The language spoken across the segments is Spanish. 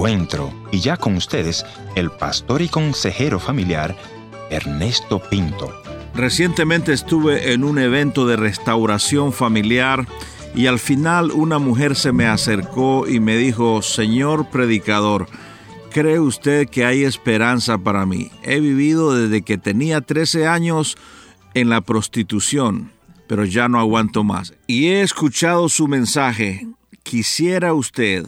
encuentro. Y ya con ustedes, el pastor y consejero familiar, Ernesto Pinto. Recientemente estuve en un evento de restauración familiar y al final una mujer se me acercó y me dijo, Señor predicador, ¿cree usted que hay esperanza para mí? He vivido desde que tenía 13 años en la prostitución, pero ya no aguanto más. Y he escuchado su mensaje. Quisiera usted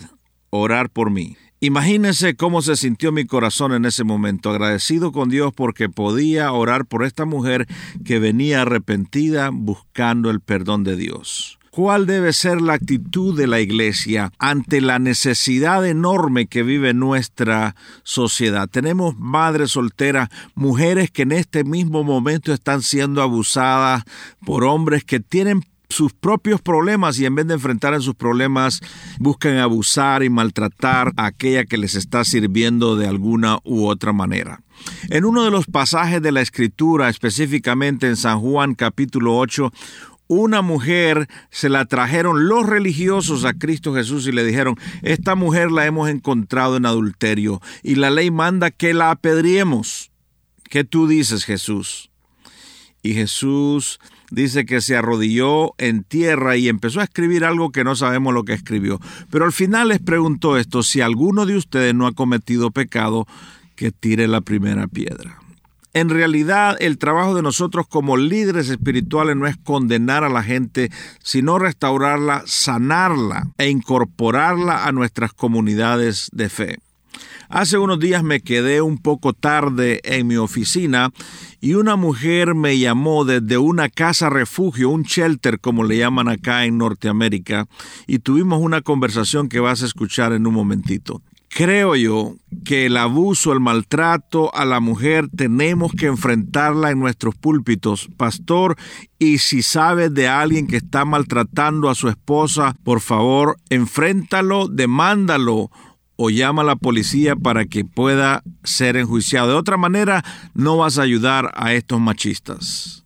orar por mí. Imagínense cómo se sintió mi corazón en ese momento, agradecido con Dios porque podía orar por esta mujer que venía arrepentida buscando el perdón de Dios. ¿Cuál debe ser la actitud de la Iglesia ante la necesidad enorme que vive nuestra sociedad? Tenemos madres solteras, mujeres que en este mismo momento están siendo abusadas por hombres que tienen sus propios problemas y en vez de enfrentar en sus problemas buscan abusar y maltratar a aquella que les está sirviendo de alguna u otra manera. En uno de los pasajes de la Escritura, específicamente en San Juan capítulo 8, una mujer se la trajeron los religiosos a Cristo Jesús y le dijeron, esta mujer la hemos encontrado en adulterio y la ley manda que la apedriemos. ¿Qué tú dices, Jesús? Y Jesús dice que se arrodilló en tierra y empezó a escribir algo que no sabemos lo que escribió. Pero al final les preguntó esto, si alguno de ustedes no ha cometido pecado, que tire la primera piedra. En realidad, el trabajo de nosotros como líderes espirituales no es condenar a la gente, sino restaurarla, sanarla e incorporarla a nuestras comunidades de fe. Hace unos días me quedé un poco tarde en mi oficina y una mujer me llamó desde una casa refugio, un shelter como le llaman acá en Norteamérica, y tuvimos una conversación que vas a escuchar en un momentito. Creo yo que el abuso, el maltrato a la mujer tenemos que enfrentarla en nuestros púlpitos, pastor, y si sabes de alguien que está maltratando a su esposa, por favor, enfréntalo, demándalo o llama a la policía para que pueda ser enjuiciado. De otra manera, no vas a ayudar a estos machistas.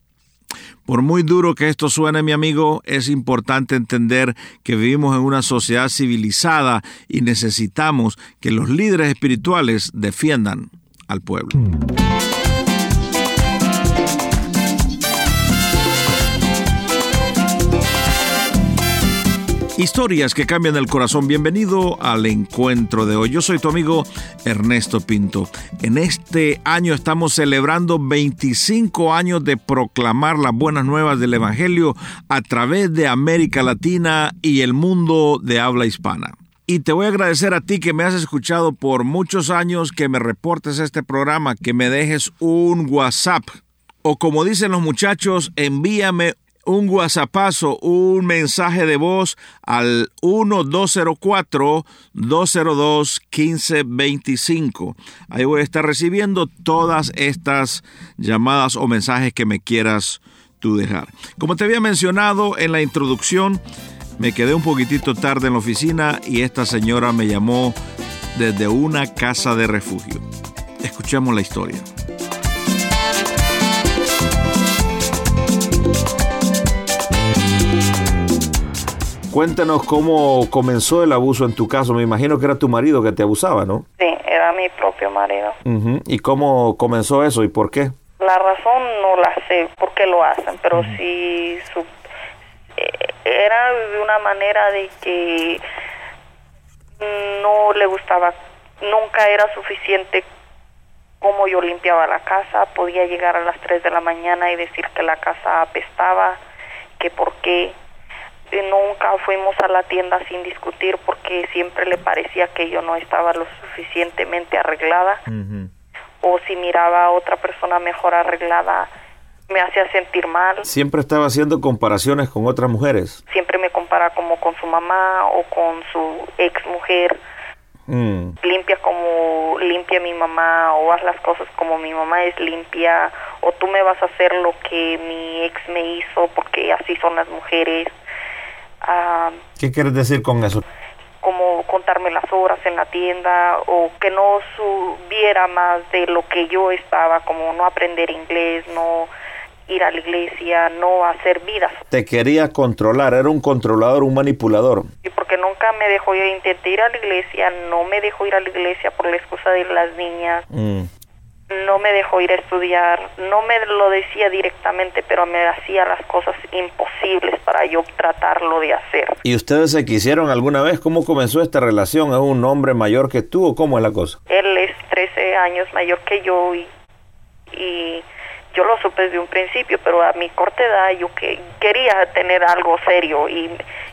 Por muy duro que esto suene, mi amigo, es importante entender que vivimos en una sociedad civilizada y necesitamos que los líderes espirituales defiendan al pueblo. Historias que cambian el corazón. Bienvenido al encuentro de hoy. Yo soy tu amigo Ernesto Pinto. En este año estamos celebrando 25 años de proclamar las buenas nuevas del Evangelio a través de América Latina y el mundo de habla hispana. Y te voy a agradecer a ti que me has escuchado por muchos años, que me reportes este programa, que me dejes un WhatsApp. O como dicen los muchachos, envíame un WhatsAppazo, un mensaje de voz al 1204-202-1525. Ahí voy a estar recibiendo todas estas llamadas o mensajes que me quieras tú dejar. Como te había mencionado en la introducción, me quedé un poquitito tarde en la oficina y esta señora me llamó desde una casa de refugio. Escuchemos la historia. Cuéntanos cómo comenzó el abuso en tu caso. Me imagino que era tu marido que te abusaba, ¿no? Sí, era mi propio marido. ¿Y cómo comenzó eso y por qué? La razón no la sé por qué lo hacen, pero sí su, eh, era de una manera de que no le gustaba, nunca era suficiente como yo limpiaba la casa, podía llegar a las 3 de la mañana y decir que la casa apestaba, que por qué nunca fuimos a la tienda sin discutir porque siempre le parecía que yo no estaba lo suficientemente arreglada o si miraba a otra persona mejor arreglada me hacía sentir mal. Siempre estaba haciendo comparaciones con otras mujeres. Siempre me compara como con su mamá o con su ex mujer. Mm. Limpia como limpia mi mamá o haz las cosas como mi mamá es limpia o tú me vas a hacer lo que mi ex me hizo porque así son las mujeres ¿Qué quieres decir con eso? Como contarme las horas en la tienda o que no subiera más de lo que yo estaba, como no aprender inglés, no ir a la iglesia, no hacer vidas. Te quería controlar, era un controlador, un manipulador. Y porque nunca me dejó ir, intenté ir a la iglesia, no me dejó ir a la iglesia por la excusa de las niñas. Mm. No me dejó ir a estudiar, no me lo decía directamente, pero me hacía las cosas imposibles para yo tratarlo de hacer. ¿Y ustedes se quisieron alguna vez? ¿Cómo comenzó esta relación? ¿Es un hombre mayor que tú o cómo es la cosa? Él es 13 años mayor que yo y, y yo lo supe desde un principio, pero a mi corta edad yo que quería tener algo serio y,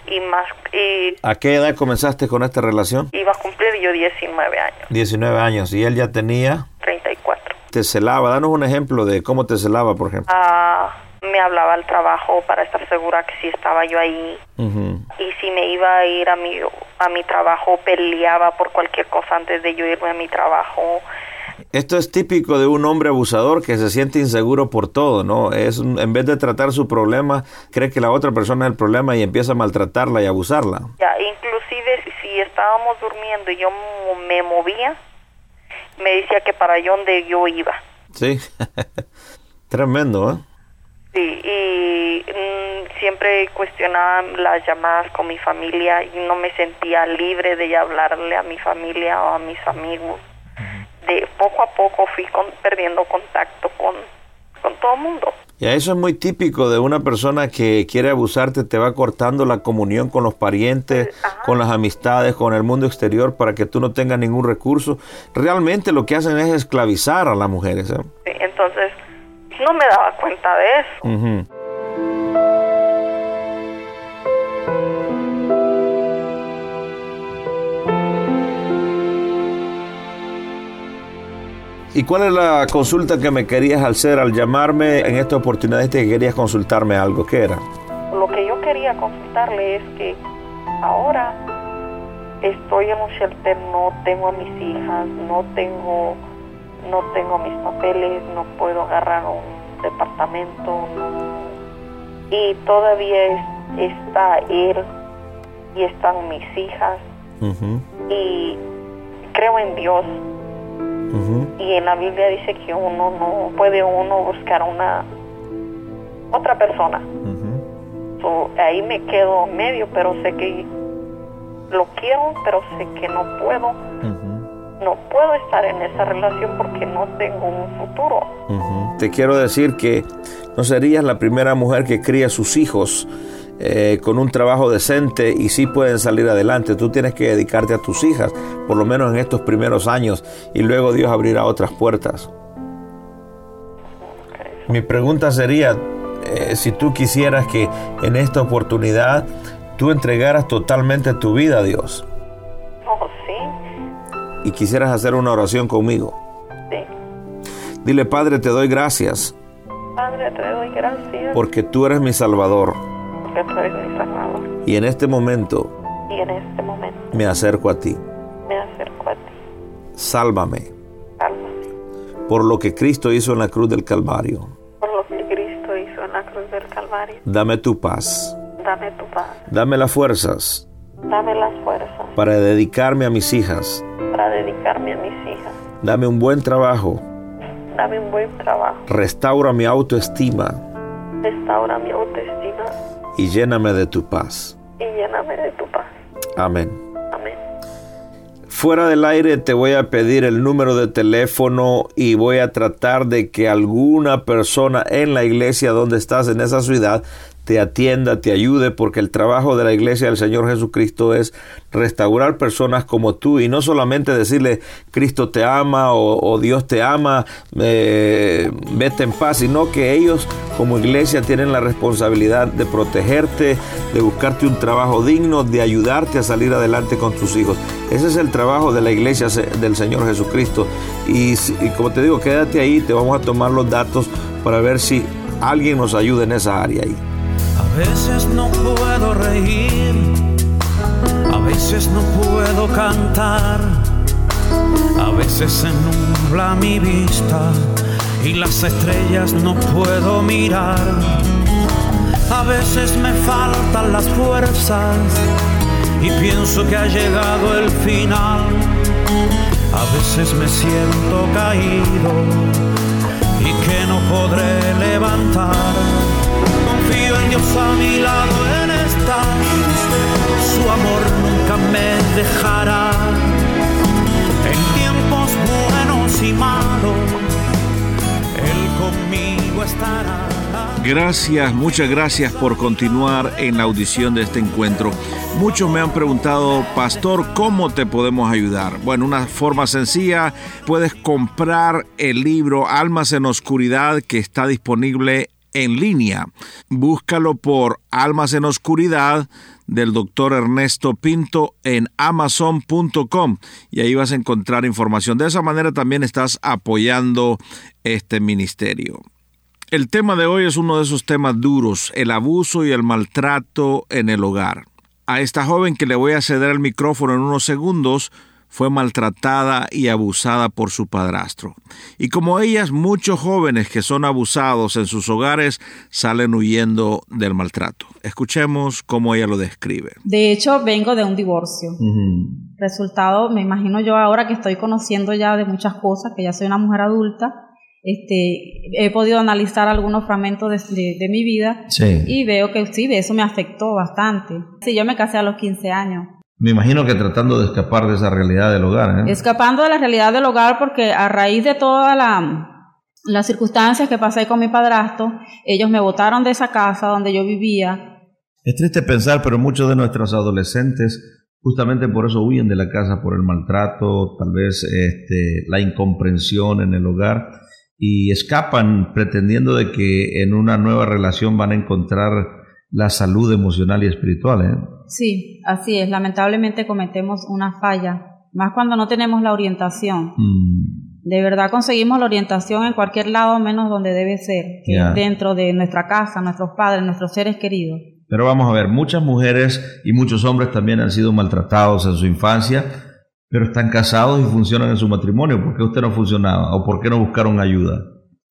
y más y ¿A qué edad comenzaste con esta relación? iba a cumplir yo 19 años, 19 años. ¿Y él ya tenía? 34. Te celaba. Danos un ejemplo de cómo te celaba, por ejemplo. Ah, me hablaba al trabajo para estar segura que si estaba yo ahí y si me iba a ir a mi a mi trabajo peleaba por cualquier cosa antes de yo irme a mi trabajo. Esto es típico de un hombre abusador que se siente inseguro por todo, ¿no? Es un- en vez de tratar su problema, cree que la otra persona es el problema y empieza a maltratarla y abusarla. Ya, inclusive si, si estábamos durmiendo y yo me movía, me decía que para allá donde yo iba. Sí. Tremendo, ¿eh? Sí, y mm, siempre cuestionaba las llamadas con mi familia y no me sentía libre de hablarle a mi familia o a mis amigos. De poco a poco fui con- perdiendo contacto con, con todo el mundo. Y eso es muy típico de una persona que quiere abusarte, te va cortando la comunión con los parientes, con las amistades, con el mundo exterior para que tú no tengas ningún recurso. Realmente lo que hacen es esclavizar a las mujeres. ¿eh? Sí, Entonces, no me daba cuenta de eso. ¿Y cuál es la consulta que me querías hacer al llamarme en esta oportunidad este que querías consultarme algo? ¿Qué era? Lo que yo quería consultarle es que ahora estoy en un shelter, no tengo a mis hijas, no tengo, no tengo mis papeles, no puedo agarrar un departamento, no- y todavía es- está él y están mis hijas. Y creo en Dios y en la Biblia dice que uno no puede uno buscar una otra persona. Ahí me quedo medio, pero sé que lo quiero, pero sé que no puedo, no puedo estar en esa relación porque no tengo un futuro. Te quiero decir que no serías la primera mujer que cría sus hijos eh, con un trabajo decente y sí pueden salir adelante. Tú tienes que dedicarte a tus hijas, por lo menos en estos primeros años, y luego Dios abrirá otras puertas. Mi pregunta sería, eh, si tú quisieras que en esta oportunidad tú entregaras totalmente tu vida a Dios Oh, sí, y quisieras hacer una oración conmigo. sí. Dile, Padre, te doy gracias Padre, te doy gracias porque tú eres mi Salvador tú eres mi Salvador. y en este momento Y en este momento me acerco a ti. me acerco a ti. Sálvame Sálvame por lo que Cristo hizo en la cruz del Calvario. por lo que Cristo hizo en la cruz del Calvario. Dame tu paz. Dame tu paz, Dame las fuerzas dame las fuerzas para dedicarme a mis hijas. para dedicarme a mis hijas. Dame un buen trabajo. Dame un buen trabajo. Restaura mi autoestima Restaura mi autoestima y lléname de tu paz. y lléname de tu paz. Amén. Amén. Fuera del aire te voy a pedir el número de teléfono y voy a tratar de que alguna persona en la iglesia donde estás en esa ciudad te atienda, te ayude, porque el trabajo de la iglesia del Señor Jesucristo es restaurar personas como tú y no solamente decirle Cristo te ama o, Dios te ama, eh, vete en paz, sino que ellos como iglesia tienen la responsabilidad de protegerte, de buscarte un trabajo digno, de ayudarte a salir adelante con tus hijos. Ese es el trabajo de la iglesia del Señor Jesucristo. Y, y como te digo, quédate ahí, te vamos a tomar los datos para ver si alguien nos ayuda en esa área ahí. A veces no puedo reír, a veces no puedo cantar, a veces se nubla mi vista y las estrellas no puedo mirar. A veces me faltan las fuerzas y pienso que ha llegado el final. A veces me siento caído y que no podré levantar. Dios a mi lado en me dejará. En tiempos buenos y malos, Él conmigo estará. Gracias, muchas gracias por continuar en la audición de este encuentro. Muchos me han preguntado, Pastor, ¿cómo te podemos ayudar? Bueno, una forma sencilla, puedes comprar el libro Almas en Oscuridad que está disponible en línea. Búscalo por Almas en Oscuridad del doctor Ernesto Pinto en amazon.com y ahí vas a encontrar información. De esa manera también estás apoyando este ministerio. El tema de hoy es uno de esos temas duros, el abuso y el maltrato en el hogar. A esta joven que le voy a ceder el micrófono en unos segundos, fue maltratada y abusada por su padrastro. Y como ellas, muchos jóvenes que son abusados en sus hogares salen huyendo del maltrato. Escuchemos cómo ella lo describe. De hecho, vengo de un divorcio. Resultado, me imagino yo ahora que estoy conociendo ya de muchas cosas, que ya soy una mujer adulta, este, he podido analizar algunos fragmentos de, de, mi vida y veo que sí, eso me afectó bastante. Sí, yo me casé a los 15 años. Me imagino que tratando de escapar de esa realidad del hogar. ¿eh? Escapando de la realidad del hogar porque a raíz de todas la, las circunstancias que pasé con mi padrastro, ellos me botaron de esa casa donde yo vivía. Es triste pensar, pero muchos de nuestros adolescentes justamente por eso huyen de la casa, por el maltrato, tal vez este, la incomprensión en el hogar y escapan pretendiendo de que en una nueva relación van a encontrar la salud emocional y espiritual. ¿eh? Sí, así es. Lamentablemente cometemos una falla, más cuando no tenemos la orientación. Mm. De verdad conseguimos la orientación en cualquier lado menos donde debe ser, dentro de nuestra casa, nuestros padres, nuestros seres queridos. Pero vamos a ver, muchas mujeres y muchos hombres también han sido maltratados en su infancia, pero están casados y funcionan en su matrimonio. ¿Por qué usted no funcionaba o por qué no buscaron ayuda?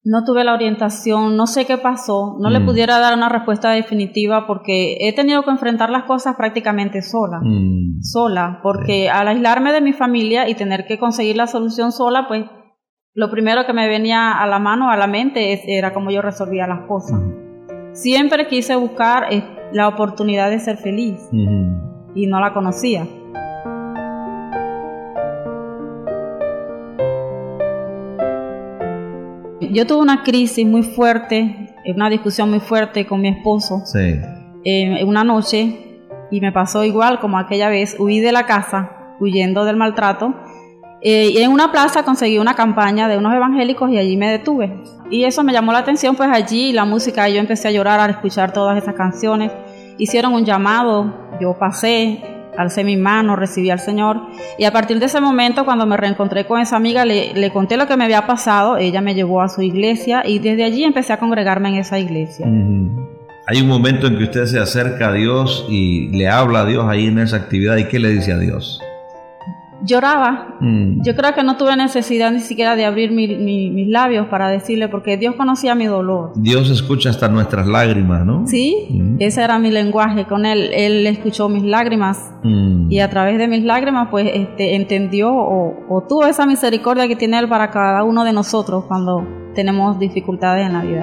No tuve la orientación, no sé qué pasó, no le mm. pudiera dar una respuesta definitiva porque he tenido que enfrentar las cosas prácticamente sola, mm. sola, porque al aislarme de mi familia y tener que conseguir la solución sola, pues lo primero que me venía a la mano, a la mente, era cómo yo resolvía las cosas. Mm. Siempre quise buscar eh, la oportunidad de ser feliz y no la conocía. Yo tuve una crisis muy fuerte, una discusión muy fuerte con mi esposo sí. eh, una noche y me pasó igual como aquella vez, huí de la casa huyendo del maltrato eh, y en una plaza conseguí una campaña de unos evangélicos y allí me detuve. Y eso me llamó la atención, pues allí la música, yo empecé a llorar al escuchar todas esas canciones. Hicieron un llamado, yo pasé, alcé mi mano, recibí al Señor. Y a partir de ese momento, cuando me reencontré con esa amiga, le, conté lo que me había pasado, ella me llevó a su iglesia y desde allí empecé a congregarme en esa iglesia. Hay un momento en que usted se acerca a Dios y le habla a Dios ahí en esa actividad y ¿qué le dice a Dios? Lloraba. Mm. Yo creo que no tuve necesidad ni siquiera de abrir mis labios para decirle, porque Dios conocía mi dolor. Dios escucha hasta nuestras lágrimas, ¿no? Sí, mm. ese era mi lenguaje con Él. Él escuchó mis lágrimas mm. y a través de mis lágrimas, pues, este, entendió o, o tuvo esa misericordia que tiene Él para cada uno de nosotros cuando tenemos dificultades en la vida.